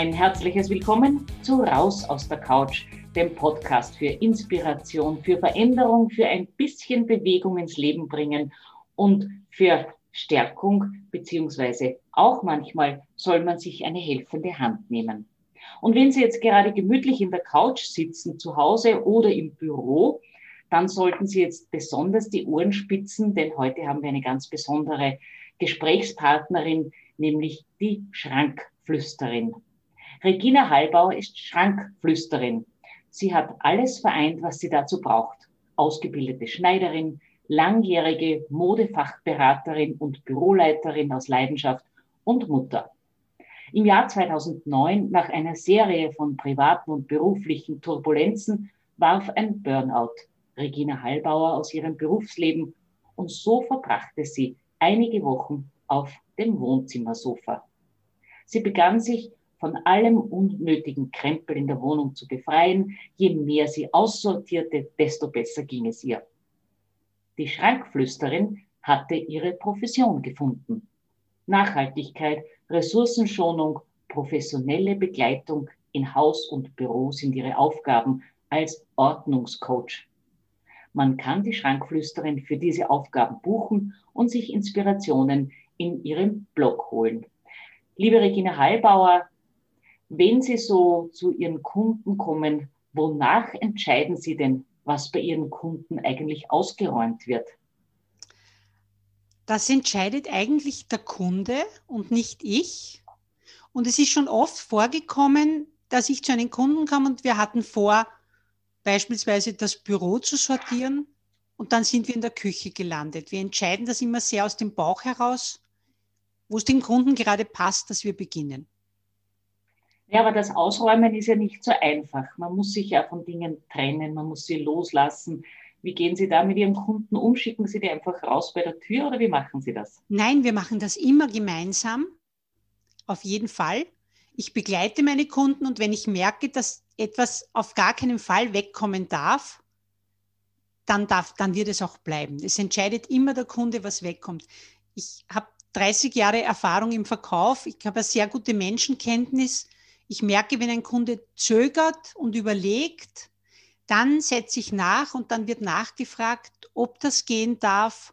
Ein herzliches Willkommen zu Raus aus der Couch, dem Podcast für Inspiration, für Veränderung, für ein bisschen Bewegung ins Leben bringen und für Stärkung, beziehungsweise auch manchmal soll man sich eine helfende Hand nehmen. Und wenn Sie jetzt gerade gemütlich in der Couch sitzen, zu Hause oder im Büro, dann sollten Sie jetzt besonders die Ohren spitzen, denn heute haben wir eine ganz besondere Gesprächspartnerin, nämlich die Schrankflüsterin. Regina Hallbauer ist Schrankflüsterin. Sie hat alles vereint, was sie dazu braucht. Ausgebildete Schneiderin, langjährige Modefachberaterin und Büroleiterin aus Leidenschaft und Mutter. Im Jahr 2009, nach einer Serie von privaten und beruflichen Turbulenzen, warf ein Burnout Regina Hallbauer aus ihrem Berufsleben und so verbrachte sie einige Wochen auf dem Wohnzimmersofa. Sie begann sich von allem unnötigen Krempel in der Wohnung zu befreien. Je mehr sie aussortierte, desto besser ging es ihr. Die Schrankflüsterin hatte ihre Profession gefunden. Nachhaltigkeit, Ressourcenschonung, professionelle Begleitung in Haus und Büro sind ihre Aufgaben als Ordnungscoach. Man kann die Schrankflüsterin für diese Aufgaben buchen und sich Inspirationen in ihrem Blog holen. Liebe Regina Hallbauer, wenn Sie so zu Ihren Kunden kommen, wonach entscheiden Sie denn, was bei Ihren Kunden eigentlich ausgeräumt wird? Das entscheidet eigentlich der Kunde und nicht ich. Und es ist schon oft vorgekommen, dass ich zu einem Kunden kam und wir hatten vor, beispielsweise das Büro zu sortieren und dann sind wir in der Küche gelandet. Wir entscheiden das immer sehr aus dem Bauch heraus, wo es dem Kunden gerade passt, dass wir beginnen. Ja, aber das Ausräumen ist ja nicht so einfach. Man muss sich ja von Dingen trennen, man muss sie loslassen. Wie gehen Sie da mit Ihren Kunden um? Schicken Sie die einfach raus bei der Tür oder wie machen Sie das? Nein, wir machen das immer gemeinsam. Auf jeden Fall. Ich begleite meine Kunden und wenn ich merke, dass etwas auf gar keinen Fall wegkommen darf, dann, darf, dann wird es auch bleiben. Es entscheidet immer der Kunde, was wegkommt. Ich habe 30 Jahre Erfahrung im Verkauf. Ich habe eine sehr gute Menschenkenntnis ich merke, wenn ein Kunde zögert und überlegt, dann setze ich nach und dann wird nachgefragt, ob das gehen darf,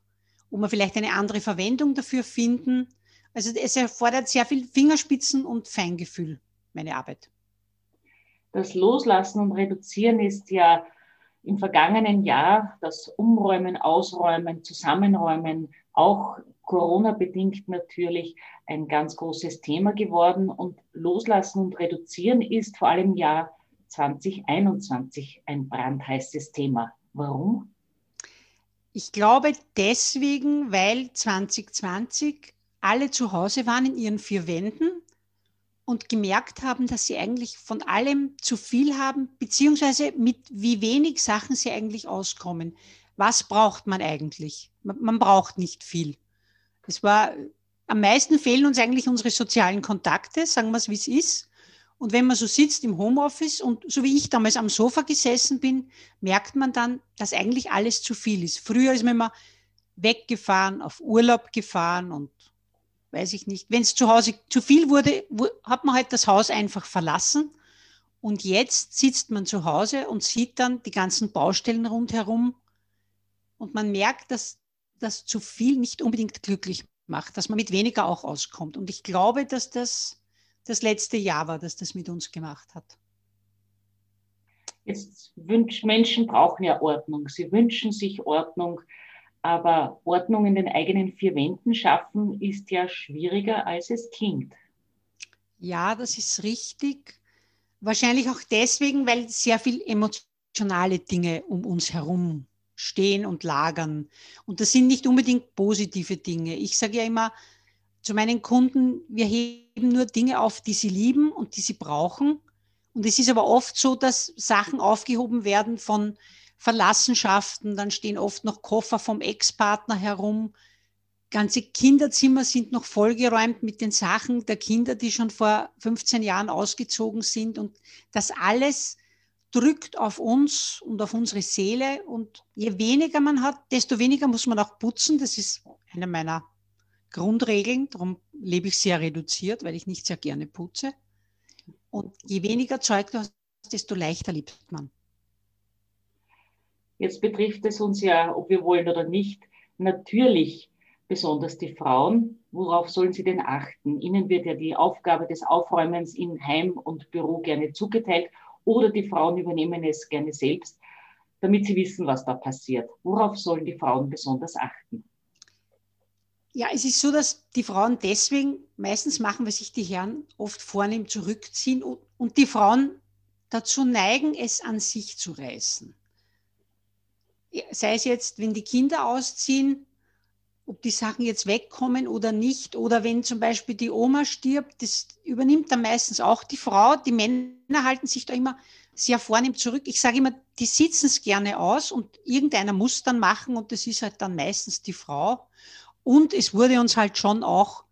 ob wir vielleicht eine andere Verwendung dafür finden. Also es erfordert sehr viel Fingerspitzen und Feingefühl, meine Arbeit. Das Loslassen und Reduzieren ist ja im vergangenen Jahr das Umräumen, Ausräumen, Zusammenräumen, auch Corona-bedingt natürlich ein ganz großes Thema geworden. Und Loslassen und Reduzieren ist vor allem im Jahr 2021 ein brandheißes Thema. Warum? Ich glaube deswegen, weil 2020 alle zu Hause waren in ihren vier Wänden und gemerkt haben, dass sie eigentlich von allem zu viel haben, beziehungsweise mit wie wenig Sachen sie eigentlich auskommen. Was braucht man eigentlich? Man, man braucht nicht viel. Es war, am meisten fehlen uns eigentlich unsere sozialen Kontakte, sagen wir es, wie es ist. Und wenn man so sitzt im Homeoffice und so wie ich damals am Sofa gesessen bin, merkt man dann, dass eigentlich alles zu viel ist. Früher ist man immer weggefahren, auf Urlaub gefahren und weiß ich nicht. Wenn es zu Hause zu viel wurde, hat man halt das Haus einfach verlassen. Und jetzt sitzt man zu Hause und sieht dann die ganzen Baustellen rundherum. Und man merkt, dass das zu viel nicht unbedingt glücklich macht, dass man mit weniger auch auskommt. Und ich glaube, dass das das letzte Jahr war, dass das mit uns gemacht hat. Jetzt wünschen Menschen brauchen ja Ordnung. Sie wünschen sich Ordnung, aber Ordnung in den eigenen vier Wänden schaffen ist ja schwieriger, als es klingt. Ja, das ist richtig. Wahrscheinlich auch deswegen, weil sehr viel emotionale Dinge um uns herum stehen und lagern. Und das sind nicht unbedingt positive Dinge. Ich sage ja immer zu meinen Kunden, wir heben nur Dinge auf, die sie lieben und die sie brauchen. Und es ist aber oft so, dass Sachen aufgehoben werden von Verlassenschaften, dann stehen oft noch Koffer vom Ex-Partner herum. Ganze Kinderzimmer sind noch vollgeräumt mit den Sachen der Kinder, die schon vor 15 Jahren ausgezogen sind. Und das alles drückt auf uns und auf unsere Seele. Und je weniger man hat, desto weniger muss man auch putzen. Das ist eine meiner Grundregeln. Darum lebe ich sehr reduziert, weil ich nicht sehr gerne putze. Und je weniger Zeug du hast, desto leichter liebt man. Jetzt betrifft es uns ja, ob wir wollen oder nicht, natürlich besonders die Frauen. Worauf sollen sie denn achten? Ihnen wird ja die Aufgabe des Aufräumens in Heim und Büro gerne zugeteilt oder die Frauen übernehmen es gerne selbst, damit sie wissen, was da passiert. Worauf sollen die Frauen besonders achten? Ja, es ist so, dass die Frauen deswegen meistens machen, weil sich die Herren oft vornehm zurückziehen und die Frauen dazu neigen, es an sich zu reißen. Sei es jetzt, wenn die Kinder ausziehen, ob die Sachen jetzt wegkommen oder nicht. Oder wenn zum Beispiel die Oma stirbt, das übernimmt dann meistens auch die Frau. Die Männer halten sich da immer sehr vornehm zurück. Ich sage immer, die sitzen es gerne aus und irgendeiner muss dann machen und das ist halt dann meistens die Frau. Und es wurde uns halt schon auch,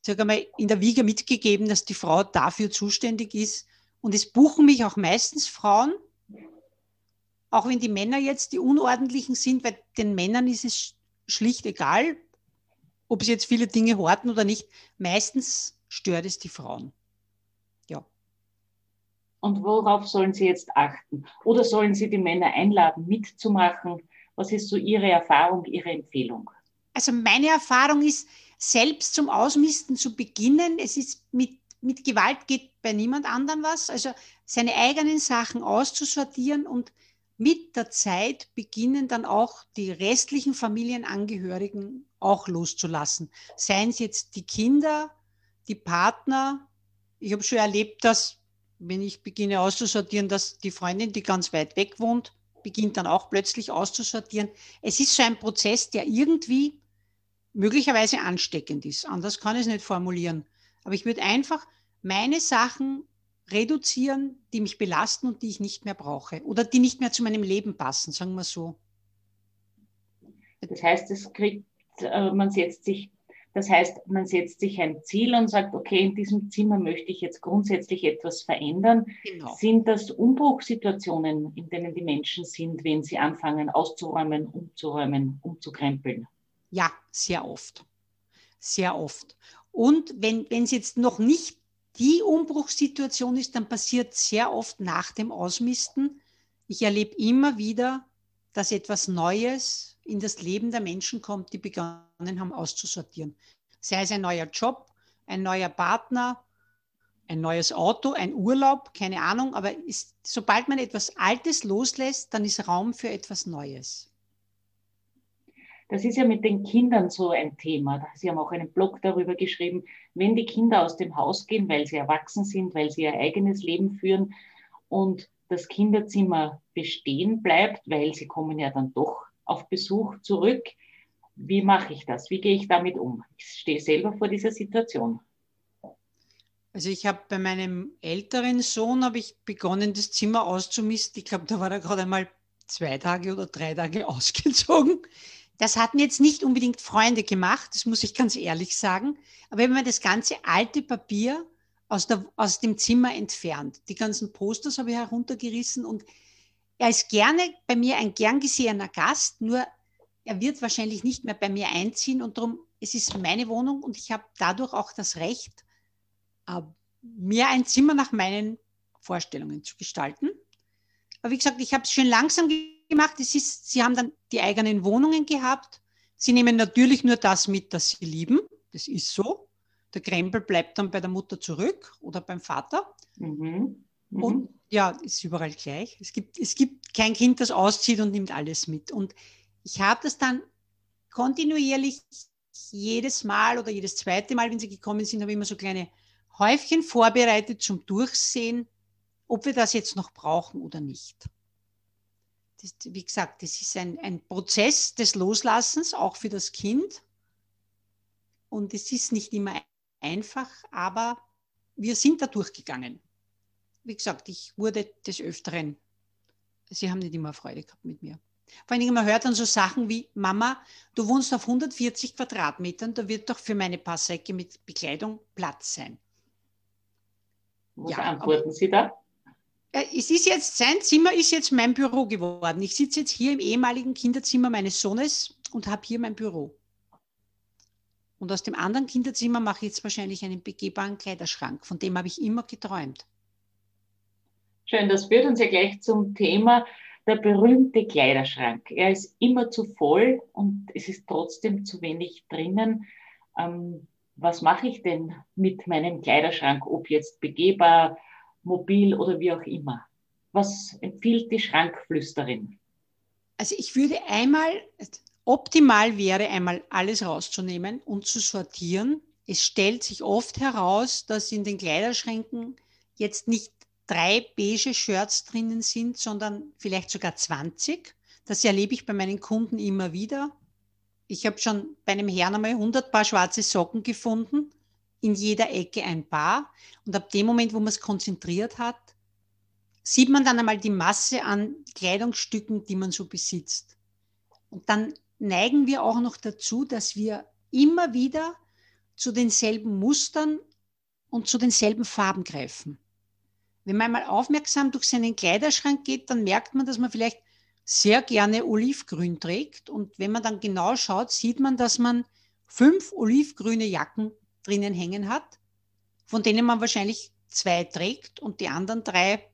sage mal, in der Wiege mitgegeben, dass die Frau dafür zuständig ist. Und es buchen mich auch meistens Frauen, auch wenn die Männer jetzt die Unordentlichen sind, weil den Männern ist es schlicht egal, ob sie jetzt viele Dinge horten oder nicht. Meistens stört es die Frauen. Ja. Und worauf sollen sie jetzt achten? Oder sollen sie die Männer einladen, mitzumachen? Was ist so Ihre Erfahrung, Ihre Empfehlung? Also meine Erfahrung ist, selbst zum Ausmisten zu beginnen. Es ist mit, mit Gewalt geht bei niemand anderen was. Also seine eigenen Sachen auszusortieren und mit der Zeit beginnen dann auch die restlichen Familienangehörigen auch loszulassen. Seien es jetzt die Kinder, die Partner. Ich habe schon erlebt, dass, wenn ich beginne auszusortieren, dass die Freundin, die ganz weit weg wohnt, beginnt dann auch plötzlich auszusortieren. Es ist so ein Prozess, der irgendwie möglicherweise ansteckend ist. Anders kann ich es nicht formulieren. Aber ich würde einfach meine Sachen reduzieren, die mich belasten und die ich nicht mehr brauche oder die nicht mehr zu meinem Leben passen, sagen wir so. Das heißt, es kriegt, äh, man setzt sich, das heißt, man setzt sich ein Ziel und sagt, okay, in diesem Zimmer möchte ich jetzt grundsätzlich etwas verändern. Genau. Sind das Umbruchssituationen, in denen die Menschen sind, wenn sie anfangen auszuräumen, umzuräumen, umzukrempeln? Ja, sehr oft. Sehr oft. Und wenn es jetzt noch nicht die Umbruchssituation ist, dann passiert sehr oft nach dem Ausmisten. Ich erlebe immer wieder, dass etwas Neues in das Leben der Menschen kommt, die begonnen haben auszusortieren. Sei es ein neuer Job, ein neuer Partner, ein neues Auto, ein Urlaub, keine Ahnung, aber ist, sobald man etwas Altes loslässt, dann ist Raum für etwas Neues. Das ist ja mit den Kindern so ein Thema. Sie haben auch einen Blog darüber geschrieben, wenn die Kinder aus dem Haus gehen, weil sie erwachsen sind, weil sie ihr eigenes Leben führen und das Kinderzimmer bestehen bleibt, weil sie kommen ja dann doch auf Besuch zurück. Wie mache ich das? Wie gehe ich damit um? Ich stehe selber vor dieser Situation. Also ich habe bei meinem älteren Sohn habe ich begonnen, das Zimmer auszumisten. Ich glaube, da war er gerade einmal zwei Tage oder drei Tage ausgezogen. Das hatten jetzt nicht unbedingt Freunde gemacht, das muss ich ganz ehrlich sagen. Aber wenn man das ganze alte Papier aus, der, aus dem Zimmer entfernt, die ganzen Posters habe ich heruntergerissen und er ist gerne bei mir ein gern gesehener Gast, nur er wird wahrscheinlich nicht mehr bei mir einziehen und darum, es ist meine Wohnung und ich habe dadurch auch das Recht, äh, mir ein Zimmer nach meinen Vorstellungen zu gestalten. Aber wie gesagt, ich habe es schön langsam gemacht. Es ist, sie haben dann die eigenen Wohnungen gehabt. Sie nehmen natürlich nur das mit, das sie lieben. Das ist so. Der Krempel bleibt dann bei der Mutter zurück oder beim Vater. Mhm. Mhm. Und ja, ist überall gleich. Es gibt, es gibt kein Kind, das auszieht und nimmt alles mit. Und ich habe das dann kontinuierlich jedes Mal oder jedes zweite Mal, wenn sie gekommen sind, habe ich immer so kleine Häufchen vorbereitet zum Durchsehen, ob wir das jetzt noch brauchen oder nicht das, wie gesagt, das ist ein, ein Prozess des Loslassens, auch für das Kind. Und es ist nicht immer einfach, aber wir sind da durchgegangen. Wie gesagt, ich wurde des Öfteren, sie haben nicht immer Freude gehabt mit mir. Vor allem, man hört dann so Sachen wie, Mama, du wohnst auf 140 Quadratmetern, da wird doch für meine paar Säcke mit Bekleidung Platz sein. Was ja, antworten Sie da? Äh, es ist jetzt, sein Zimmer ist jetzt mein Büro geworden. Ich sitze jetzt hier im ehemaligen Kinderzimmer meines Sohnes und habe hier mein Büro. Und aus dem anderen Kinderzimmer mache ich jetzt wahrscheinlich einen begehbaren Kleiderschrank. Von dem habe ich immer geträumt. Schön, das führt uns ja gleich zum Thema der berühmte Kleiderschrank. Er ist immer zu voll und es ist trotzdem zu wenig drinnen. Ähm, was mache ich denn mit meinem Kleiderschrank, ob jetzt begehbar, mobil oder wie auch immer? Was empfiehlt die Schrankflüsterin? Also ich würde einmal, optimal wäre einmal alles rauszunehmen und zu sortieren. Es stellt sich oft heraus, dass in den Kleiderschränken jetzt nicht drei beige Shirts drinnen sind, sondern vielleicht sogar 20. Das erlebe ich bei meinen Kunden immer wieder. Ich habe schon bei einem Herrn einmal 100 Paar schwarze Socken gefunden, in jeder Ecke ein Paar. Und ab dem Moment, wo man es konzentriert hat, sieht man dann einmal die Masse an Kleidungsstücken, die man so besitzt. Und dann neigen wir auch noch dazu, dass wir immer wieder zu denselben Mustern und zu denselben Farben greifen. Wenn man einmal aufmerksam durch seinen Kleiderschrank geht, dann merkt man, dass man vielleicht sehr gerne Olivgrün trägt. Und wenn man dann genau schaut, sieht man, dass man fünf olivgrüne Jacken drinnen hängen hat, von denen man wahrscheinlich zwei trägt und die anderen drei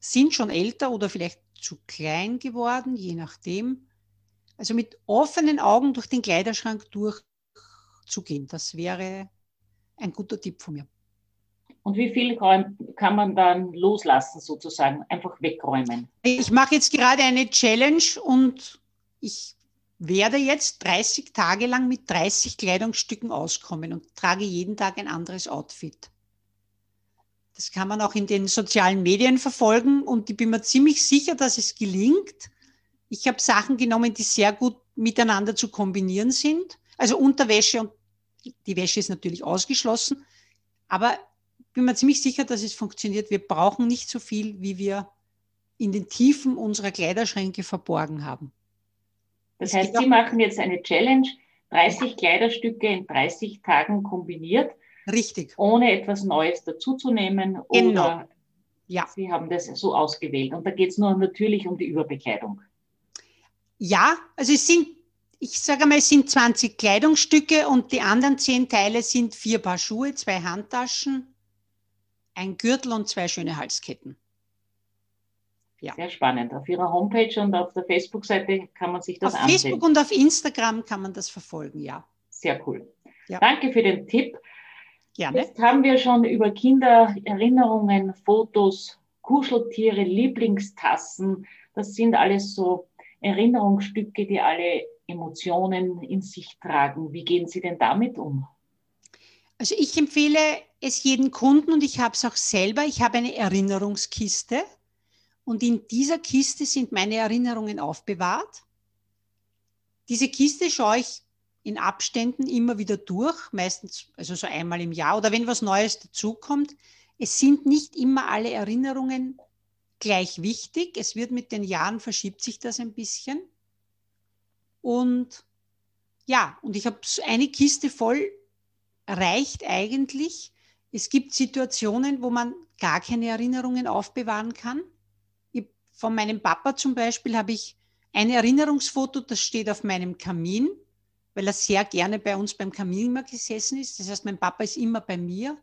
sind schon älter oder vielleicht zu klein geworden, je nachdem. Also mit offenen Augen durch den Kleiderschrank durchzugehen, das wäre ein guter Tipp von mir. Und wie viel kann man dann loslassen, sozusagen, einfach wegräumen? Ich mache jetzt gerade eine Challenge und ich werde jetzt 30 Tage lang mit 30 Kleidungsstücken auskommen und trage jeden Tag ein anderes Outfit. Das kann man auch in den sozialen Medien verfolgen und ich bin mir ziemlich sicher, dass es gelingt. Ich habe Sachen genommen, die sehr gut miteinander zu kombinieren sind. Also Unterwäsche und die Wäsche ist natürlich ausgeschlossen. Aber bin mir ziemlich sicher, dass es funktioniert. Wir brauchen nicht so viel, wie wir in den Tiefen unserer Kleiderschränke verborgen haben. Das heißt, Sie machen jetzt eine Challenge, 30 Kleiderstücke in 30 Tagen kombiniert. Richtig. Ohne etwas Neues dazuzunehmen. Genau. Oder ja. Sie haben das so ausgewählt. Und da geht es nur natürlich um die Überbekleidung. Ja, also es sind, ich sage mal, es sind 20 Kleidungsstücke und die anderen zehn Teile sind vier Paar Schuhe, zwei Handtaschen, ein Gürtel und zwei schöne Halsketten. Ja. Sehr spannend. Auf Ihrer Homepage und auf der Facebook-Seite kann man sich das auf ansehen. Auf Facebook und auf Instagram kann man das verfolgen, ja. Sehr cool. Ja. Danke für den Tipp. Gerne. Jetzt haben wir schon über Kindererinnerungen, Fotos, Kuscheltiere, Lieblingstassen. Das sind alles so Erinnerungsstücke, die alle Emotionen in sich tragen. Wie gehen Sie denn damit um? Also ich empfehle es jedem Kunden und ich habe es auch selber. Ich habe eine Erinnerungskiste und in dieser Kiste sind meine Erinnerungen aufbewahrt. Diese Kiste schaue ich in Abständen immer wieder durch, meistens also so einmal im Jahr oder wenn was Neues dazukommt. Es sind nicht immer alle Erinnerungen gleich wichtig. Es wird mit den Jahren verschiebt sich das ein bisschen. Und ja, und ich habe eine Kiste voll reicht eigentlich. Es gibt Situationen, wo man gar keine Erinnerungen aufbewahren kann. Von meinem Papa zum Beispiel habe ich ein Erinnerungsfoto, das steht auf meinem Kamin, weil er sehr gerne bei uns beim Kamin immer gesessen ist. Das heißt, mein Papa ist immer bei mir.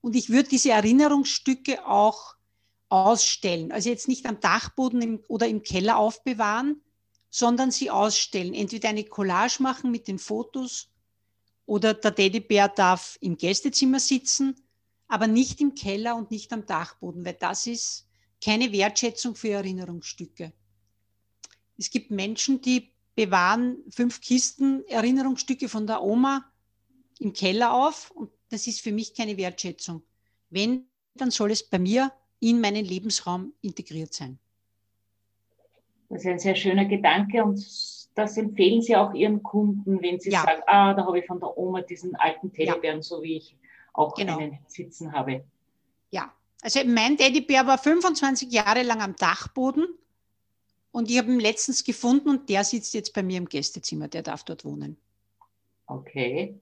Und ich würde diese Erinnerungsstücke auch ausstellen. Also jetzt nicht am Dachboden im, oder im Keller aufbewahren, sondern sie ausstellen. Entweder eine Collage machen mit den Fotos oder der Teddybär darf im Gästezimmer sitzen, aber nicht im Keller und nicht am Dachboden, weil das ist keine Wertschätzung für Erinnerungsstücke. Es gibt Menschen, die bewahren fünf Kisten Erinnerungsstücke von der Oma im Keller auf und das ist für mich keine Wertschätzung. Wenn, dann soll es bei mir in meinen Lebensraum integriert sein. Das ist ein sehr schöner Gedanke und das empfehlen Sie auch Ihren Kunden, wenn Sie ja. sagen, ah, da habe ich von der Oma diesen alten Teddybären, ja. so wie ich auch genau. einen sitzen habe. Ja, also mein Teddybär war 25 Jahre lang am Dachboden und ich habe ihn letztens gefunden und der sitzt jetzt bei mir im Gästezimmer, der darf dort wohnen. Okay,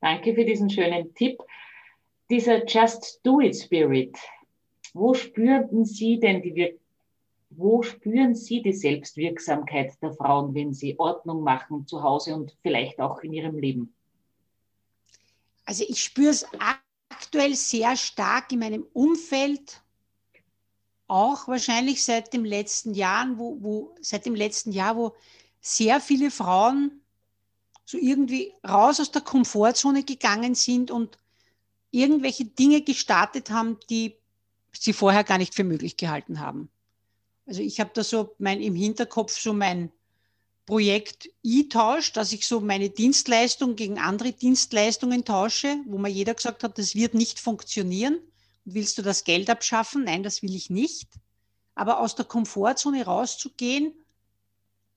danke für diesen schönen Tipp. Dieser Just Do It Spirit, wo spürten Sie denn die Wirkung? Wo spüren Sie die Selbstwirksamkeit der Frauen, wenn sie Ordnung machen zu Hause und vielleicht auch in ihrem Leben? Also ich spüre es aktuell sehr stark in meinem Umfeld, auch wahrscheinlich seit dem letzten Jahr, wo, wo, seit dem letzten Jahr, wo sehr viele Frauen so irgendwie raus aus der Komfortzone gegangen sind und irgendwelche Dinge gestartet haben, die sie vorher gar nicht für möglich gehalten haben. Also ich habe da so mein, im Hinterkopf so mein Projekt E-Tausch, dass ich so meine Dienstleistung gegen andere Dienstleistungen tausche, wo mir jeder gesagt hat, das wird nicht funktionieren. Willst du das Geld abschaffen? Nein, das will ich nicht. Aber aus der Komfortzone rauszugehen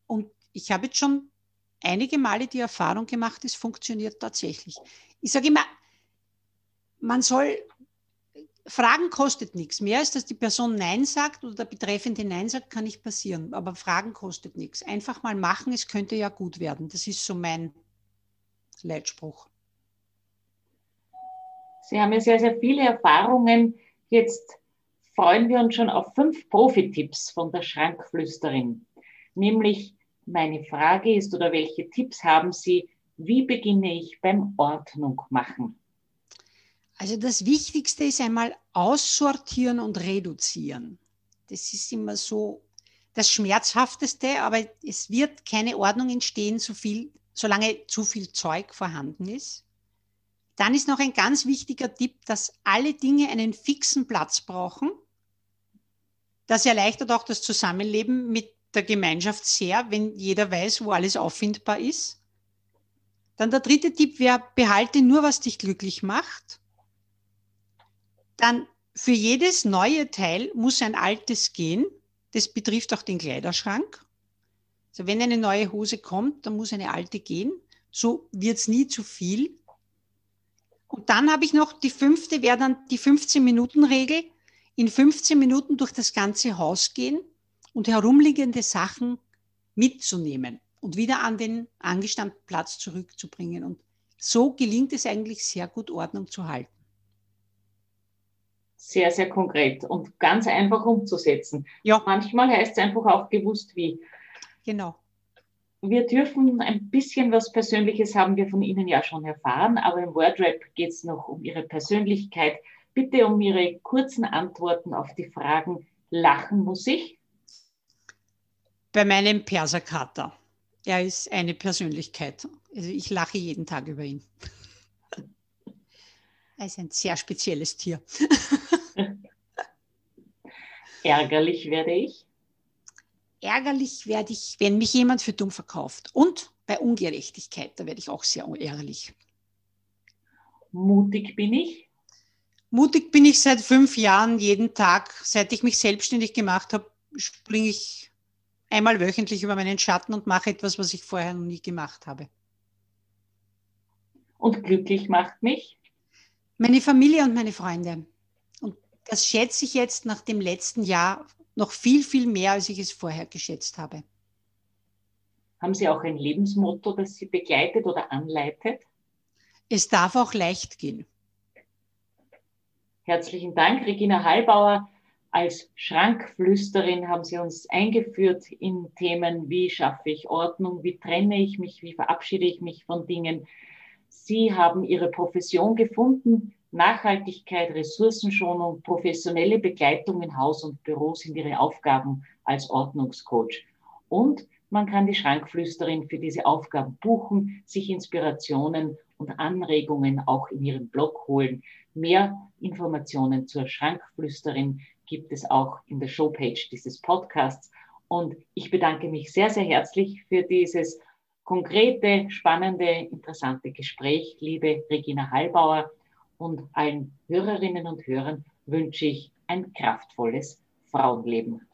und ich habe jetzt schon einige Male die Erfahrung gemacht, es funktioniert tatsächlich. Ich sage immer, man soll, Fragen kostet nichts. Mehr als dass die Person Nein sagt oder der Betreffende Nein sagt, kann nicht passieren. Aber Fragen kostet nichts. Einfach mal machen, es könnte ja gut werden. Das ist so mein Leitspruch. Sie haben ja sehr, sehr viele Erfahrungen. Jetzt freuen wir uns schon auf fünf Profi-Tipps von der Schrankflüsterin. Nämlich meine Frage ist, oder welche Tipps haben Sie, wie beginne ich beim Ordnung machen? Also das Wichtigste ist einmal aussortieren und reduzieren. Das ist immer so das Schmerzhafteste, aber es wird keine Ordnung entstehen, so viel, solange zu viel Zeug vorhanden ist. Dann ist noch ein ganz wichtiger Tipp, dass alle Dinge einen fixen Platz brauchen. Das erleichtert auch das Zusammenleben mit der Gemeinschaft sehr, wenn jeder weiß, wo alles auffindbar ist. Dann der dritte Tipp wäre, behalte nur, was dich glücklich macht. Dann für jedes neue Teil muss ein altes gehen. Das betrifft auch den Kleiderschrank. Also wenn eine neue Hose kommt, dann muss eine alte gehen. So wird es nie zu viel. Und dann habe ich noch die fünfte, wäre dann die 15-Minuten-Regel. In 15 Minuten durch das ganze Haus gehen und herumliegende Sachen mitzunehmen und wieder an den angestammten Platz zurückzubringen. Und so gelingt es eigentlich sehr gut, Ordnung zu halten. Sehr, sehr konkret und ganz einfach umzusetzen. Ja. Manchmal heißt es einfach auch gewusst wie. Genau. Wir dürfen ein bisschen was Persönliches haben wir von Ihnen ja schon erfahren, aber im Wordrap geht es noch um Ihre Persönlichkeit. Bitte um Ihre kurzen Antworten auf die Fragen, lachen muss ich? bei meinem Perserkater. Er ist eine Persönlichkeit. Also ich lache jeden Tag über ihn. Er ist ein sehr spezielles Tier. Ärgerlich werde ich. Ärgerlich werde ich, wenn mich jemand für dumm verkauft. Und bei Ungerechtigkeit, da werde ich auch sehr ärgerlich. Mutig bin ich. Mutig bin ich seit fünf Jahren, jeden Tag. Seit ich mich selbstständig gemacht habe, springe ich einmal wöchentlich über meinen Schatten und mache etwas, was ich vorher noch nie gemacht habe. Und glücklich macht mich? Meine Familie und meine Freunde. Das schätze ich jetzt nach dem letzten Jahr noch viel, viel mehr, als ich es vorher geschätzt habe. Haben Sie auch ein Lebensmotto, das Sie begleitet oder anleitet? Es darf auch leicht gehen. Herzlichen Dank, Regina Hallbauer. Als Schrankflüsterin haben Sie uns eingeführt in Themen, wie schaffe ich Ordnung, wie trenne ich mich, wie verabschiede ich mich von Dingen. Sie haben Ihre Profession gefunden. Nachhaltigkeit, Ressourcenschonung, professionelle Begleitung in Haus und Büro sind Ihre Aufgaben als Ordnungscoach. Und man kann die Schrankflüsterin für diese Aufgaben buchen, sich Inspirationen und Anregungen auch in Ihren Blog holen. Mehr Informationen zur Schrankflüsterin gibt es auch in der Showpage dieses Podcasts. Und ich bedanke mich sehr, sehr herzlich für dieses konkrete, spannende, interessante Gespräch, liebe Regina Hallbauer. Und allen Hörerinnen und Hörern wünsche ich ein kraftvolles Frauenleben.